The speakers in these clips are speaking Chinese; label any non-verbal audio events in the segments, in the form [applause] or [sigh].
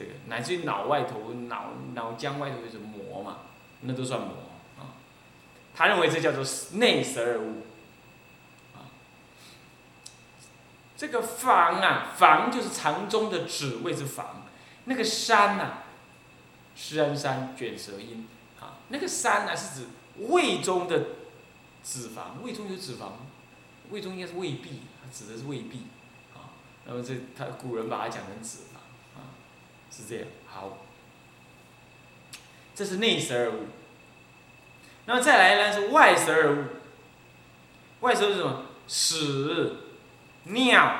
这个乃至于脑外头、脑脑浆外头有种膜嘛，那都算膜啊。他认为这叫做内十二物啊。这个房啊，房就是肠中的指谓之房，那个山呐，施安山卷舌音啊，那个山呢是指胃中的脂肪，胃中有脂肪，胃中应该是胃壁，指的是胃壁啊。那么这他古人把它讲成脂，是这样。好，这是内十二物。那么再来呢是外十二物，外十二是什么？屎、尿、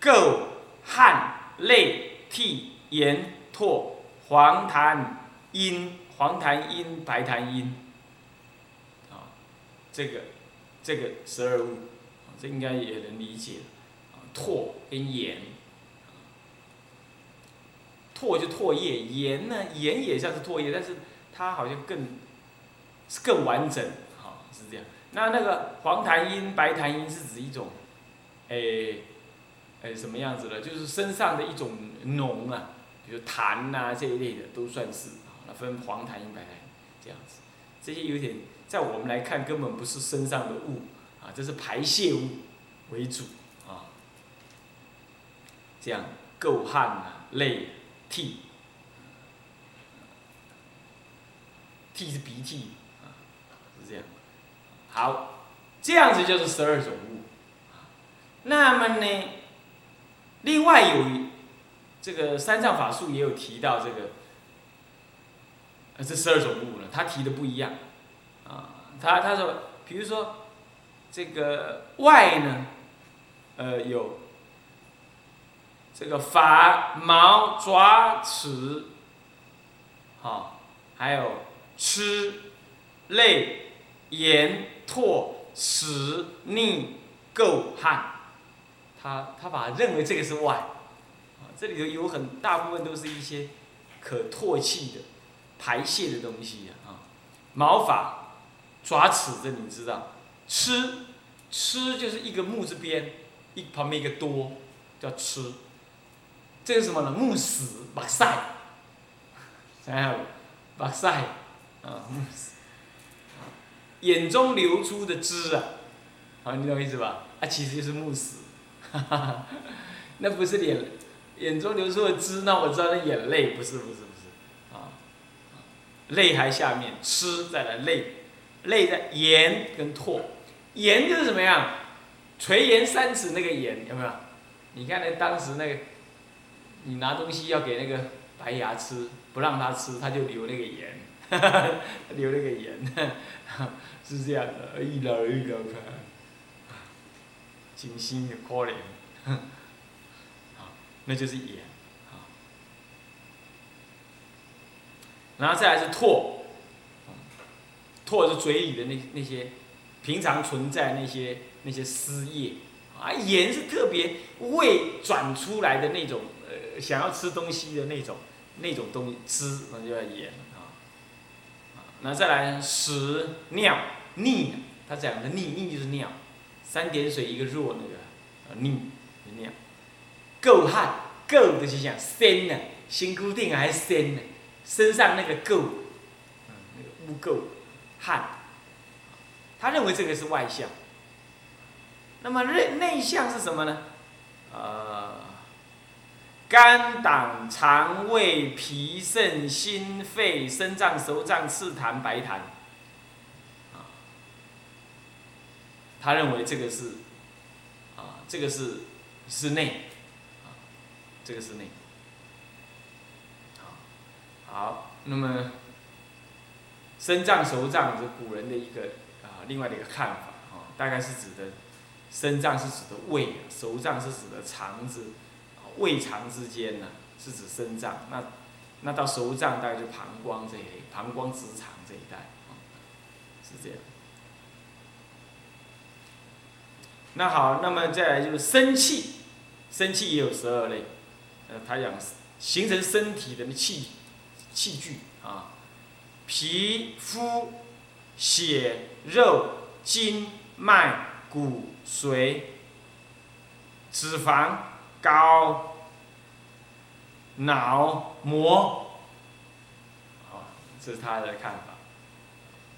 垢、汗、泪、涕、盐、唾、黄痰、阴、黄痰阴、白痰阴。啊，这个这个十二物，这应该也能理解。啊，唾跟盐，唾就唾液，盐呢，盐也像是唾液，但是它好像更是更完整，哈，是这样。那那个黄痰阴、白痰阴是指一种，诶，诶什么样子的？就是身上的一种脓啊，比如痰呐这一类的都算是啊。那分黄痰阴、白痰这样子，这些有点在我们来看根本不是身上的物啊，这是排泄物为主啊。这样垢汗啊、泪、涕，涕是鼻涕。是这样，好，这样子就是十二种物。那么呢，另外有这个三藏法术也有提到这个，呃，这十二种物呢，他提的不一样，啊，他他说，比如说这个外呢，呃，有这个发毛爪齿，好，还有吃泪。盐、唾、屎、溺、垢、汗，他他把认为这个是外，啊，这里头有很大部分都是一些可唾弃的、排泄的东西啊。毛发、爪齿，这你知道？吃，吃就是一个木字边，一旁边一个多，叫吃。这是什么呢？木屎、把塞，还有把塞，啊，木屎。眼中流出的汁啊，好，你懂意思吧？啊，其实就是慕死，[laughs] 那不是眼，眼中流出的汁，那我知道那眼泪不是不是不是，啊，泪还下面，吃再来泪，泪在盐跟唾，盐就是什么样？垂涎三尺那个盐有没有？你看那当时那个，你拿东西要给那个白牙吃，不让他吃，他就流那个盐。[laughs] 流那个盐，[laughs] 是这样的，一流一流看，清新的可怜，[laughs] 那就是盐，然后再来是唾，唾是嘴里的那那些平常存在那些那些湿液，啊，盐是特别胃转出来的那种，想要吃东西的那种那种东西汁，那就叫盐啊。那再来屎尿腻，他讲的腻腻就是尿，三点水一个弱那个，呃逆尿，垢汗垢就是讲身呢，心固定还是身呢，身上那个垢，嗯那个污垢汗，他认为这个是外向，那么内内向是什么呢？呃。肝胆肠胃脾肾心肺肾脏手脏赤痰白痰，啊，他认为这个是，啊，这个是是内，啊，这个是内，好，好，那么肾脏手脏是古人的一个啊另外的一个看法啊，大概是指的肾脏是指的胃，手脏是指的肠子。胃肠之间呢，是指肾脏，那那到手脏大概就膀胱这一类，膀胱直肠这一带，是这样。那好，那么再来就是生气，生气也有十二类，呃，它讲形成身体的器器具啊，皮肤、血肉、筋脉、骨髓、脂肪。高，脑膜，啊，这是他的看法，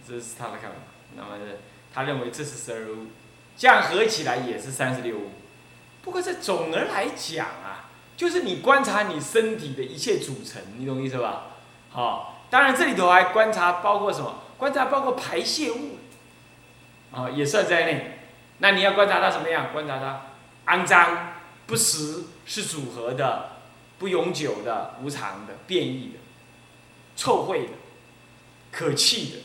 这是他的看法。那么他认为这是十二物，这样合起来也是三十六物。不过这总的来讲啊，就是你观察你身体的一切组成，你懂意思吧？好，当然这里头还观察包括什么？观察包括排泄物，啊，也算在内。那你要观察它什么样？观察它肮脏、不实、是组合的、不永久的、无常的、变异的、臭秽的、可气的，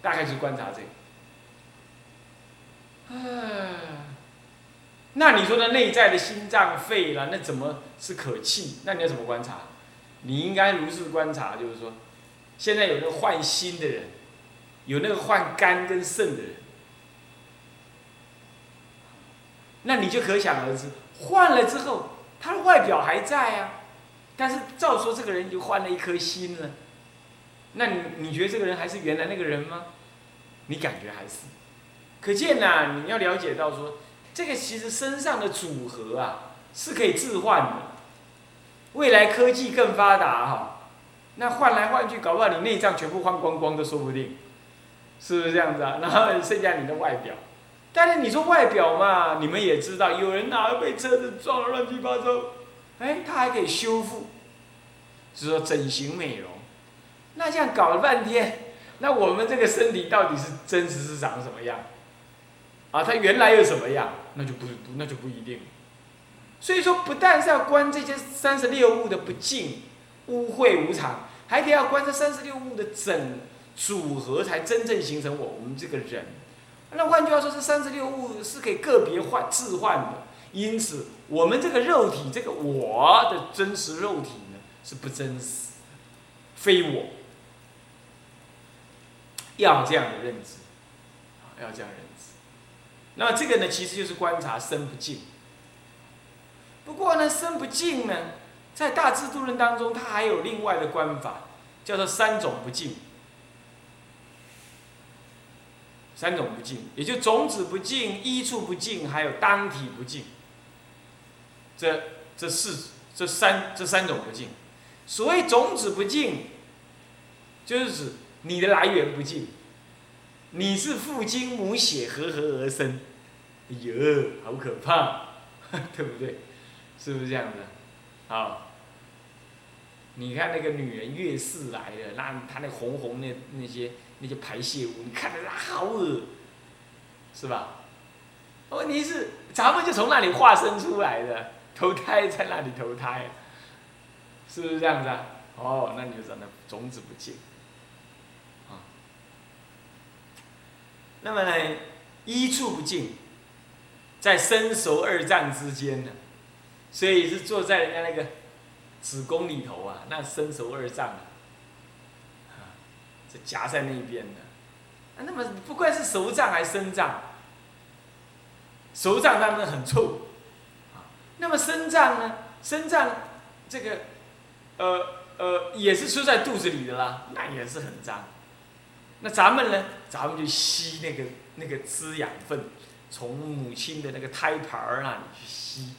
大概是观察这个。唉，那你说的内在的心脏、肺了，那怎么是可气？那你要怎么观察？你应该如是观察，就是说，现在有那个换心的人，有那个换肝跟肾的人。那你就可想而知，换了之后，他的外表还在啊，但是照说这个人就换了一颗心了，那你你觉得这个人还是原来那个人吗？你感觉还是？可见呐，你要了解到说，这个其实身上的组合啊是可以置换的。未来科技更发达哈，那换来换去，搞不好你内脏全部换光光都说不定，是不是这样子啊？然后剩下你的外表。但是你说外表嘛，你们也知道，有人哪被车子撞了乱七八糟，哎，他还可以修复，是说整形美容。那这样搞了半天，那我们这个身体到底是真实是长什么样？啊，它原来又什么样？那就不不那就不一定。所以说，不但是要观这些三十六物的不净、污秽无常，还得要观这三十六物的整组合，才真正形成我我们这个人。那换句话说，这三十六物是可以个别换置换的，因此我们这个肉体，这个我的真实肉体呢，是不真实，非我。要这样的认知，要这样认知。那么这个呢，其实就是观察身不净。不过呢，身不净呢，在大智度论当中，它还有另外的观法，叫做三种不净。三种不净，也就种子不净、衣处不净，还有当体不净。这这四这三这三种不净。所谓种子不净，就是指你的来源不净。你是父精母血合合而生，哎呦，好可怕，[laughs] 对不对？是不是这样子？好，你看那个女人月事来了，那她那红红的那些。那些排泄物，你看着它好恶，是吧？问题是咱们就从那里化身出来的，投胎在那里投胎，是不是这样子啊？哦，那你就讲那种子不净，啊。那么呢，一处不净，在身熟二脏之间呢，所以是坐在人家那个子宫里头啊，那身熟二脏。这夹在那边的，啊，那么不管是熟脏还是生脏，熟脏当然很臭，啊，那么生脏呢？生脏这个，呃呃，也是出在肚子里的啦，那也是很脏。那咱们呢？咱们就吸那个那个滋养分，从母亲的那个胎盘儿那里去吸，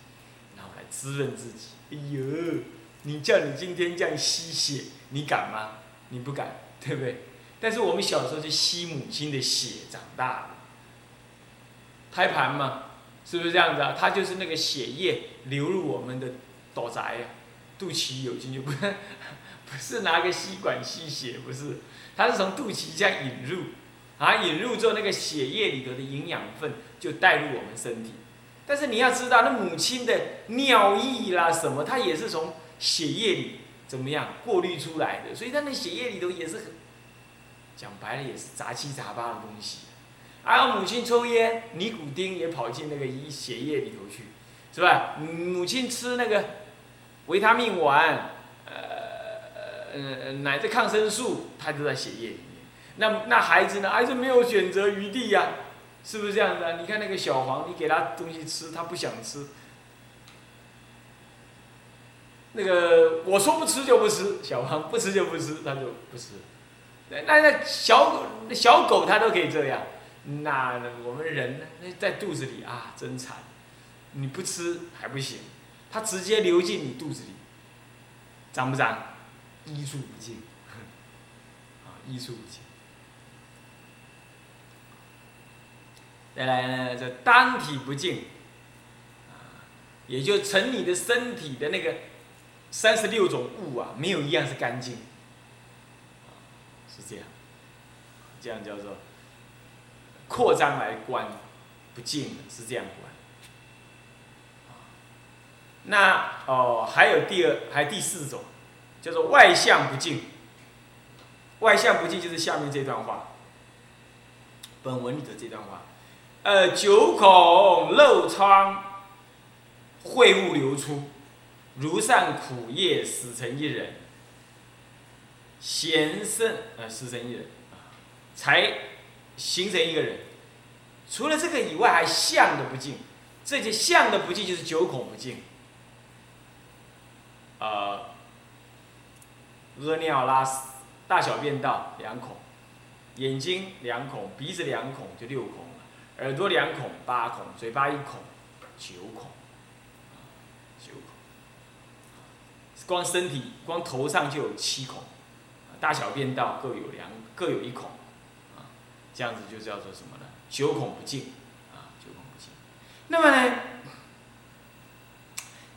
然后来滋润自己。哎呦，你叫你今天这样吸血，你敢吗？你不敢。对不对？但是我们小时候就吸母亲的血长大的，胎盘嘛，是不是这样子啊？它就是那个血液流入我们的肚宅呀，肚脐有进去不是？[laughs] 不是拿个吸管吸血，不是，它是从肚脐这样引入，啊，引入之后那个血液里头的营养分就带入我们身体。但是你要知道，那母亲的尿液啦什么，它也是从血液里。怎么样过滤出来的？所以他那血液里头也是很，讲白了也是杂七杂八的东西。还有母亲抽烟，尼古丁也跑进那个一血液里头去，是吧？母亲吃那个维他命丸，呃呃奶的抗生素，它都在血液里面。那那孩子呢？孩子没有选择余地呀，是不是这样的？你看那个小黄，你给他东西吃，他不想吃。那个我说不吃就不吃，小黄不吃就不吃，他就不吃。那那小狗小狗它都可以这样，那我们人呢？那在肚子里啊，真惨！你不吃还不行，它直接流进你肚子里，脏不脏？衣数不尽，啊，衣数不尽。再来呢，这单体不净，啊，也就成你的身体的那个三十六种物啊，没有一样是干净，是这样，这样叫做扩张来观不净是这样观。那哦，还有第二，还第四种，叫做外向不净。外向不净就是下面这段话，本文里的这段话。呃，九孔漏窗，秽物流出，如善苦业，死成一人。贤圣呃，死成一人啊，才形成一个人。除了这个以外，还相的不净。这些相的不净就是九孔不净。呃，屙尿拉屎，大小便道两孔，眼睛两孔，鼻子两孔就六孔。耳朵两孔八孔，嘴巴一孔九孔，九孔。光身体光头上就有七孔，大小便道各有两各有一孔，啊，这样子就叫做什么呢？九孔不净，啊，九孔不净。那么呢，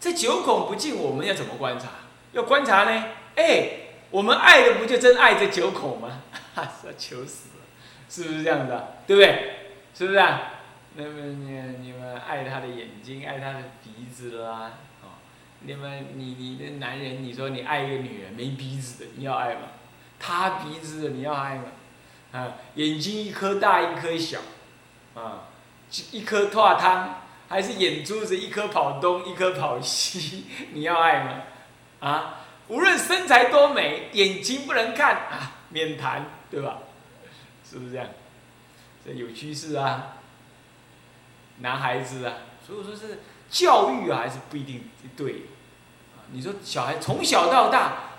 这九孔不净我们要怎么观察？要观察呢？哎，我们爱的不就真爱这九孔吗？[laughs] 哈，是求死了，是不是这样的？对不对？是不是啊？那么你你们爱他的眼睛，爱他的鼻子啦，你们你你的男人，你说你爱一个女人没鼻子的，你要爱吗？塌鼻子的你要爱吗？啊，眼睛一颗大一颗小，啊，一颗脱汤，还是眼珠子一颗跑东一颗跑西，[laughs] 你要爱吗？啊，无论身材多美，眼睛不能看啊，免谈，对吧？是不是这样？这有趋势啊，男孩子啊，所以说是教育，还是不一定对。啊，你说小孩从小到大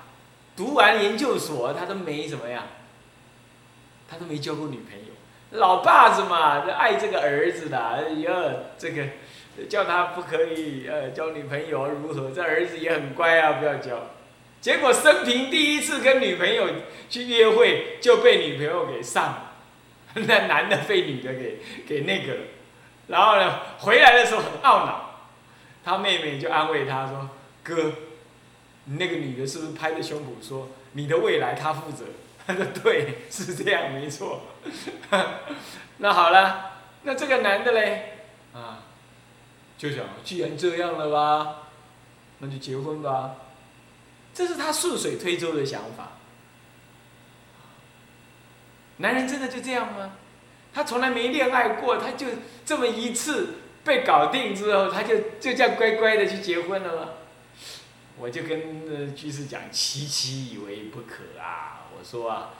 读完研究所，他都没怎么样，他都没交过女朋友。老爸子嘛，爱这个儿子的，哎呀，这个叫他不可以呃交女朋友如何？这儿子也很乖啊，不要交。结果生平第一次跟女朋友去约会，就被女朋友给上了。[laughs] 那男的被女的给给那个了，然后呢，回来的时候很懊恼，他妹妹就安慰他说：“哥，那个女的是不是拍着胸脯说你的未来她负责？” [laughs] 他说：“对，是这样，没错。[laughs] ”那好了，那这个男的嘞，啊，就想既然这样了吧，那就结婚吧，这是他顺水推舟的想法。男人真的就这样吗？他从来没恋爱过，他就这么一次被搞定之后，他就就这样乖乖的去结婚了吗？我就跟居士讲，琪琪以为不可啊！我说啊，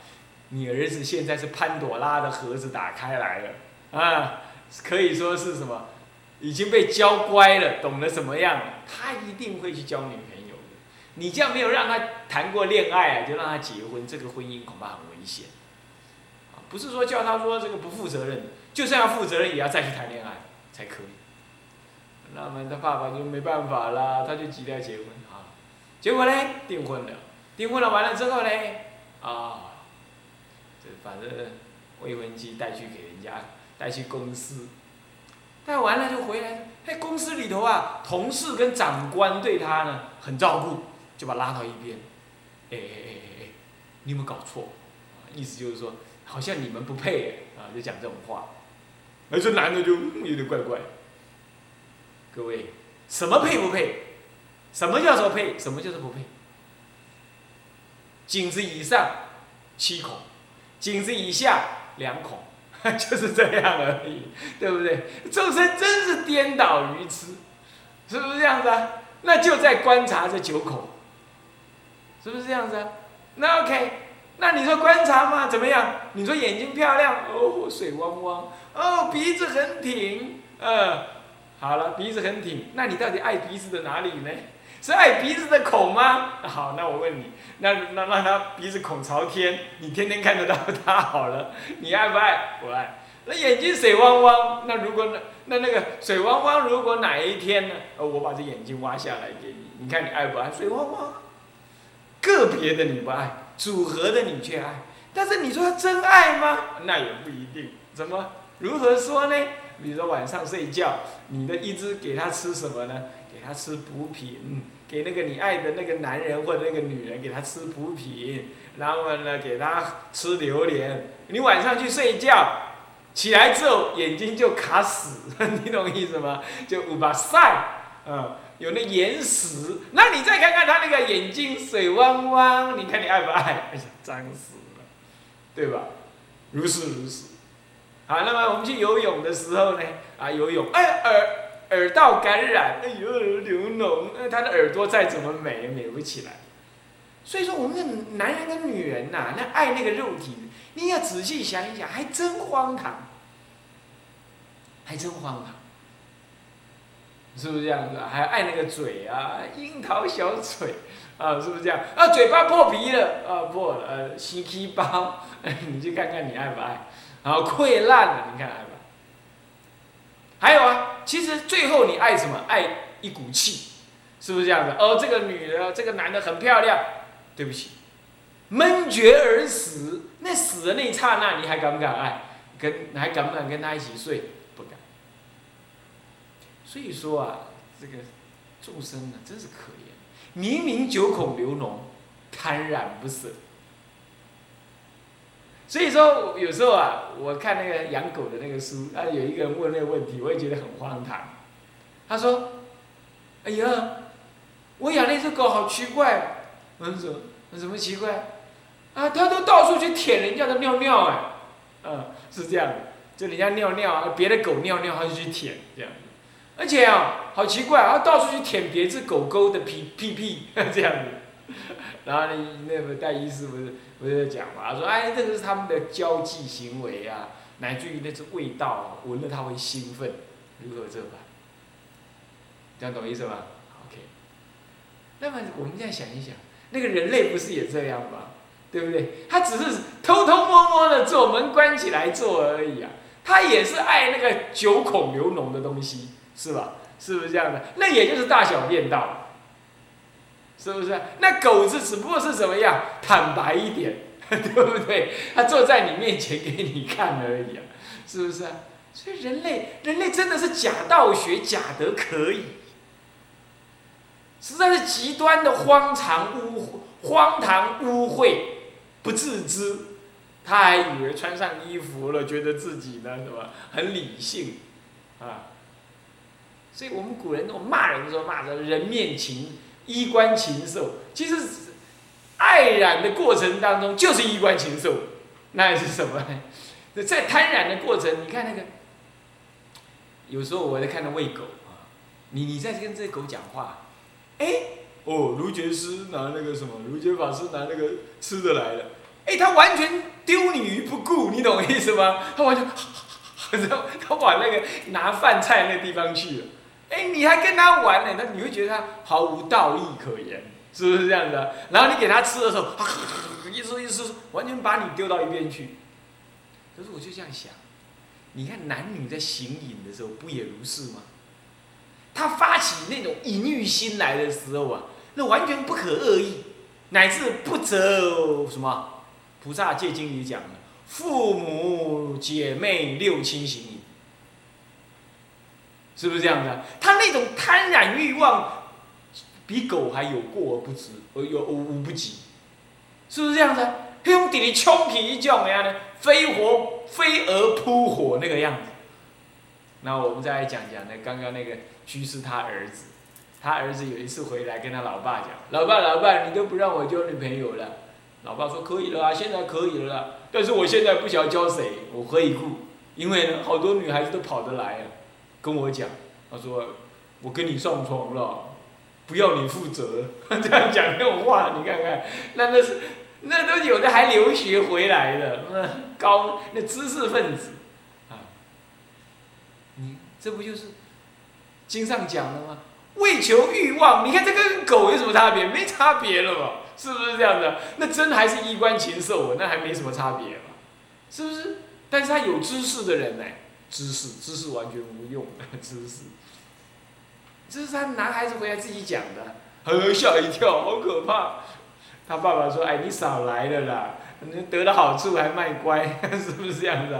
你儿子现在是潘朵拉的盒子打开来了啊，可以说是什么，已经被教乖了，懂得什么样，他一定会去交女朋友的。你这样没有让他谈过恋爱啊，就让他结婚，这个婚姻恐怕很危险。不是说叫他说这个不负责任，就算要负责任，也要再去谈恋爱才可以。那么他爸爸就没办法啦，他就急着要结婚啊。结果呢，订婚了，订婚了完了之后呢，啊，这反正未婚妻带去给人家，带去公司，带完了就回来。哎，公司里头啊，同事跟长官对他呢很照顾，就把拉到一边。哎哎哎哎哎，你有没有搞错？意思就是说。好像你们不配啊，就讲这种话，而这男的就有点怪怪。各位，什么配不配？什么叫做配？什么就是不配？颈子以上七孔，颈子以下两孔，[laughs] 就是这样而已，对不对？众生真是颠倒愚痴，是不是这样子啊？那就在观察这九孔，是不是这样子啊？那 OK。那你说观察嘛？怎么样？你说眼睛漂亮哦，水汪汪哦，鼻子很挺，呃，好了，鼻子很挺。那你到底爱鼻子的哪里呢？是爱鼻子的孔吗？好，那我问你，那那让他鼻子孔朝天，你天天看得到他好了，你爱不爱？不爱。那眼睛水汪汪，那如果那那那个水汪汪，如果哪一天呢？呃，我把这眼睛挖下来给你，你看你爱不爱？水汪汪。个别的你不爱，组合的你却爱。但是你说真爱吗？那也不一定。怎么？如何说呢？比如说晚上睡觉，你的一直给他吃什么呢？给他吃补品，给那个你爱的那个男人或者那个女人给他吃补品，然后呢给他吃榴莲。你晚上去睡觉，起来之后眼睛就卡死，[laughs] 你懂意思吗？就五把晒，嗯，有那眼屎。那你再看看他那个眼睛水汪汪，你看你爱不爱？哎呀，脏死了，对吧？如是如是。好，那么我们去游泳的时候呢，啊，游泳，哎，耳耳道感染，哎呦，流脓，那他的耳朵再怎么美也，美不起来。所以说，我们的男人跟女人呐，那爱那个肉体，你要仔细想一想，还真荒唐，还真荒唐，是不是这样子？还爱那个嘴啊，樱桃小嘴，啊，是不是这样？啊，嘴巴破皮了，啊，破了，呃，心气包，你去看看你爱不爱？然后溃烂了，你看爱吧？还有啊，其实最后你爱什么？爱一股气，是不是这样子？哦，这个女的，这个男的很漂亮，对不起，闷绝而死。那死的那一刹那，你还敢不敢爱？跟还敢不敢跟他一起睡？所以说啊，这个众生啊，真是可怜，明明九孔流脓，贪染不舍。所以说，有时候啊，我看那个养狗的那个书，啊，有一个人问那个问题，我也觉得很荒唐。他说：“哎呀，我养那只狗好奇怪。”我说：“那什么奇怪？啊，它都到处去舔人家的尿尿哎，嗯，是这样的，就人家尿尿啊，别的狗尿尿，它就去舔这样。而且啊，好奇怪，啊到处去舔别只狗狗的屁屁屁 [laughs] 这样子。然后呢，那个戴医师不是？”不是讲嘛？他说：“哎，这个是他们的交际行为啊，乃至于那只味道闻了他会兴奋，如何这般？这样懂意思吗？OK。那么我们再想一想，那个人类不是也这样吗？对不对？他只是偷偷摸摸的做，门关起来做而已啊。他也是爱那个九孔流脓的东西，是吧？是不是这样的？那也就是大小便道。”是不是？那狗子只不过是怎么样？坦白一点，[laughs] 对不对？他坐在你面前给你看而已啊，是不是？所以人类，人类真的是假道学，假得可以，实在是极端的荒唐污荒唐污秽，不自知，他还以为穿上衣服了，觉得自己呢，什么很理性，啊。所以我们古人那种骂人的时候，骂的人面禽。衣冠禽兽，其实爱染的过程当中就是衣冠禽兽，那是什么呢？[laughs] 在贪染的过程，你看那个，有时候我在看到喂狗啊，你你在跟这狗讲话，哎，哦，卢觉师拿那个什么，卢觉法师拿那个吃的来了，哎，他完全丢你于不顾，你懂我意思吗？[laughs] 他完全，他 [laughs] 他往那个拿饭菜那地方去了。哎，你还跟他玩呢？那你会觉得他毫无道义可言，是不是这样子、啊？然后你给他吃的时候，[laughs] 一吃一吃，完全把你丢到一边去。可是我就这样想，你看男女在行淫的时候，不也如是吗？他发起那种淫欲心来的时候啊，那完全不可恶意，乃至不择什么？菩萨戒经里讲的，父母姐妹六亲行淫。是不是这样的？他那种贪婪欲望，比狗还有过而不止，而有无无不及，是不是这样子？兄弟，你冲起一叫怎样呢？飞火飞蛾扑火那个样子。那我们再来讲讲那刚刚那个居士他儿子，他儿子有一次回来跟他老爸讲：“老爸，老爸，你都不让我交女朋友了。”老爸说：“可以了啊，现在可以了啦。但是我现在不晓得教谁，我何以故？因为呢，好多女孩子都跑得来啊。”跟我讲，他说：“我跟你上床了，不要你负责。[laughs] ”这样讲那种话，你看看，那那是那都有的还留学回来的，那高那知识分子啊，你这不就是经上讲的吗？为求欲望，你看这跟狗有什么差别？没差别了吧？是不是这样的？那真还是衣冠禽兽啊，那还没什么差别嘛？是不是？但是他有知识的人呢？知识，知识完全无用。[laughs] 知识，这是他男孩子回来自己讲的，吓一跳，好可怕。他爸爸说：“哎，你少来了啦，你得了好处还卖乖，[laughs] 是不是这样子？”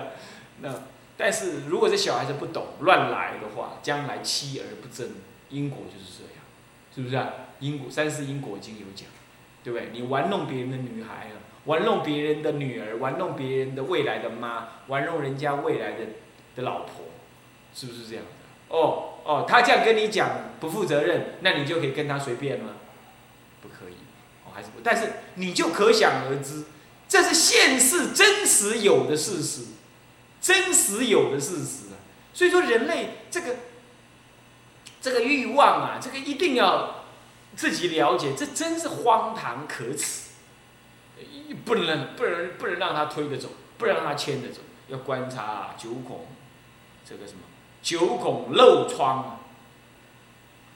那但是如果这小孩子不懂乱来的话，将来妻而不争，因果就是这样，是不是啊？因果三世因果经有讲，对不对？你玩弄别人的女孩啊，玩弄别人的女儿，玩弄别人的未来的妈，玩弄人家未来的的老婆，是不是这样的？哦哦，他这样跟你讲不负责任，那你就可以跟他随便吗？不可以。哦还是不，但是你就可想而知，这是现世真实有的事实，真实有的事实啊。所以说，人类这个这个欲望啊，这个一定要自己了解，这真是荒唐可耻，不能不能不能让他推着走，不能让他牵着走，要观察九孔这个什么九孔漏窗啊，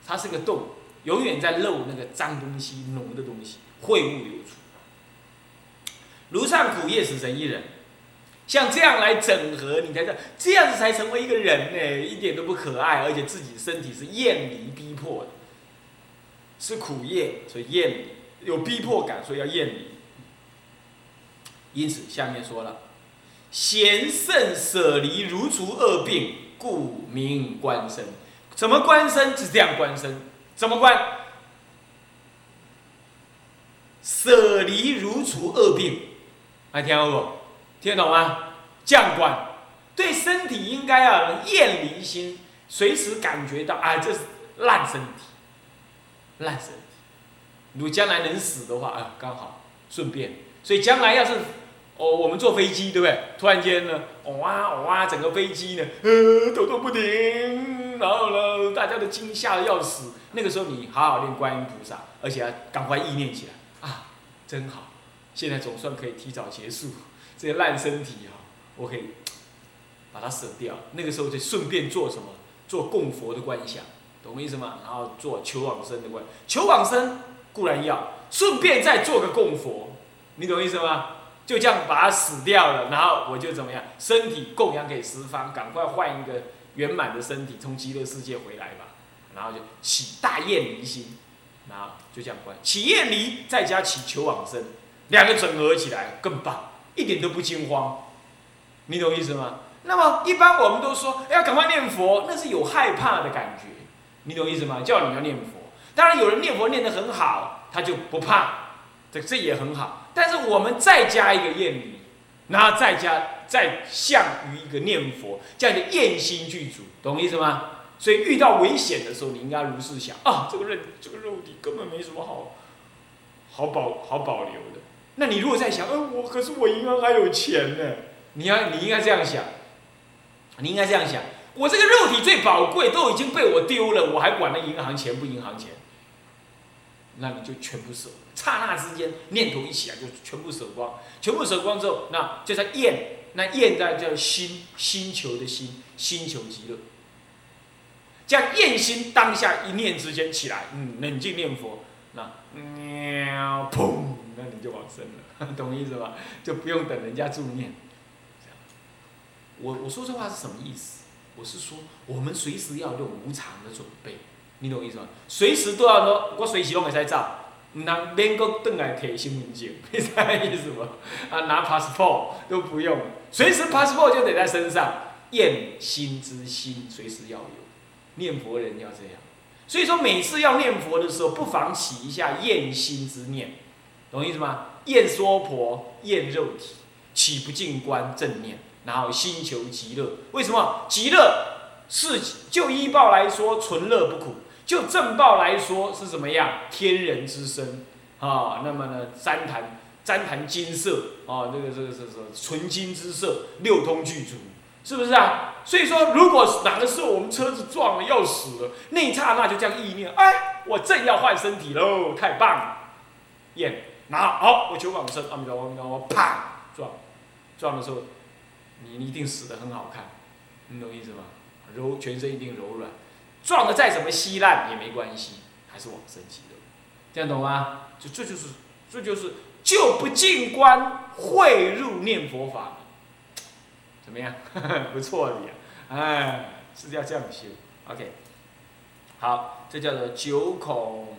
它是个洞，永远在漏那个脏东西、浓的东西。秽物流出，庐上苦夜死神一人，像这样来整合，你才这这样子才成为一个人呢，一点都不可爱，而且自己身体是厌离逼迫的，是苦业，所以厌离，有逼迫感，所以要厌离。因此下面说了，贤圣舍离如除恶病，故名观身。怎么观身？是这样观身，怎么观？舍离如除恶病，还听懂不？听得懂吗？将观对身体应该要有厌离心，随时感觉到啊，这是烂身体，烂身体。如果将来能死的话啊，刚好顺便。所以将来要是哦，我们坐飞机对不对？突然间呢，哦哇哇，整个飞机呢，[laughs] 呃，抖动不停，然后呢，大家都惊吓的要死。那个时候你好好念观音菩萨，而且要赶快意念起来。啊真好，现在总算可以提早结束这些烂身体哈，我可以把它舍掉。那个时候就顺便做什么？做供佛的观想，懂我意思吗？然后做求往生的观，求往生固然要，顺便再做个供佛，你懂我意思吗？就这样把它死掉了，然后我就怎么样？身体供养给十方，赶快换一个圆满的身体，从极乐世界回来吧。然后就起大厌离心。然后就这样关，起厌离再加起求往生，两个整合起来更棒，一点都不惊慌，你懂意思吗？那么一般我们都说要赶快念佛，那是有害怕的感觉，你懂意思吗？叫你要念佛，当然有人念佛念得很好，他就不怕，这这也很好。但是我们再加一个厌离，然后再加再向于一个念佛，这样的厌心具足，懂意思吗？所以遇到危险的时候，你应该如是想啊，这个肉这个肉体根本没什么好，好保好保留的。那你如果在想，呃，我可是我银行还有钱呢，你要你应该这样想，你应该这样想，我这个肉体最宝贵，都已经被我丢了，我还管那银行钱不银行钱？那你就全部舍，刹那之间念头一起来就全部舍光，全部舍光之后，那就在厌，那厌在叫心星球的心，星球极乐。这样厌心当下一念之间起来，嗯，冷静念佛，那喵砰，那你就往生了，懂意思吧？就不用等人家助念。我我说这话是什么意思？我是说，我们随时要有无常的准备，你懂我意思吗？随时都要说，我随时都会在照，唔能免个等来提身份证，[laughs] 你知意思吗？啊，拿 passport 都不用，随时 passport 就得在身上，厌心之心随时要有。念佛人要这样，所以说每次要念佛的时候，不妨起一下厌心之念，懂意思吗？厌娑婆，厌肉体，起不净观正念，然后心求极乐。为什么？极乐是就医报来说，纯乐不苦；就正报来说，是怎么样？天人之身啊。那么呢，三坛三坛金色啊，这个这个是是纯金之色，六通具足。是不是啊？所以说，如果哪个时候我们车子撞了要死了，那一刹那就这样意念，哎，我正要换身体喽，太棒了！验拿好，我求往生，阿弥陀佛，阿弥陀佛，啪撞，撞的时候，你一定死的很好看，你懂意思吗？柔，全身一定柔软，撞的再怎么稀烂也没关系，还是往生极乐，这样懂吗？就这就是，这就是就不进关会入念佛法。怎么样？[laughs] 不错的呀，哎，是要这样修。OK，好，这叫做九孔，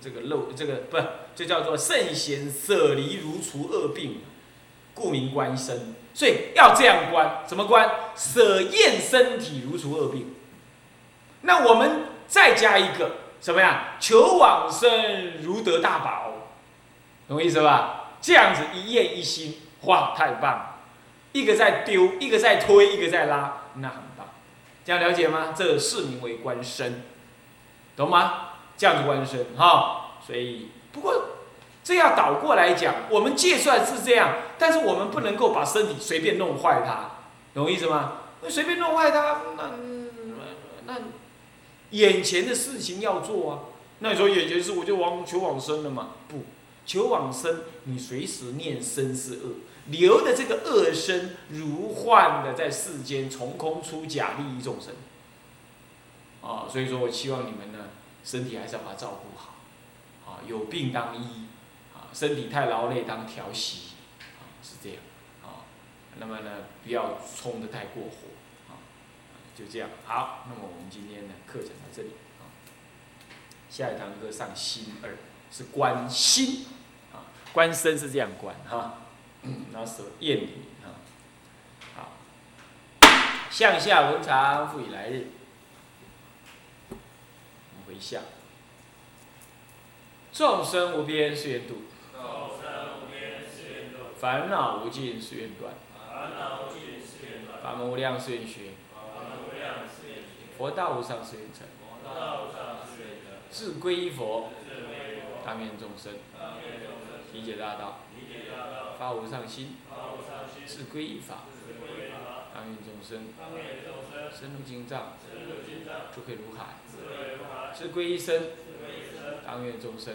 这个漏，这个不就叫做圣贤舍离如除恶病，故名观身。所以要这样观，怎么观？舍厌身体如除恶病。那我们再加一个什么呀？求往生如得大宝，懂我意思吧？这样子一念一心，哇，太棒了！一个在丢，一个在推，一个在拉，那很棒。这样了解吗？这是名为观身，懂吗？这样子观身哈。所以不过这要倒过来讲，我们计算是这样，但是我们不能够把身体随便弄坏它，懂我意思吗？那随便弄坏它，那那眼前的事情要做啊。那你说眼前事我就往求往生了嘛？不，求往生，你随时念生是恶。留的这个恶身，如幻的在世间从空出假，利益众生。啊，所以说我希望你们呢，身体还是要把它照顾好，啊，有病当医，啊，身体太劳累当调息，啊，是这样，啊，那么呢，不要冲得太过火，啊，就这样，好，那么我们今天的课程到这里，啊，下一堂课上心二，是观心，啊，观身是这样观，哈。[clears throat] 然后舍厌离啊，好，向下文长复以来日，我们回向，众生无边誓愿度，烦恼无尽誓愿断，法门无量誓愿学，佛道无上誓愿成，自归依佛，当愿众生，理解大道。发无上心，自归依法，当愿众生。深入经藏，智慧如海；自归一生，当愿众生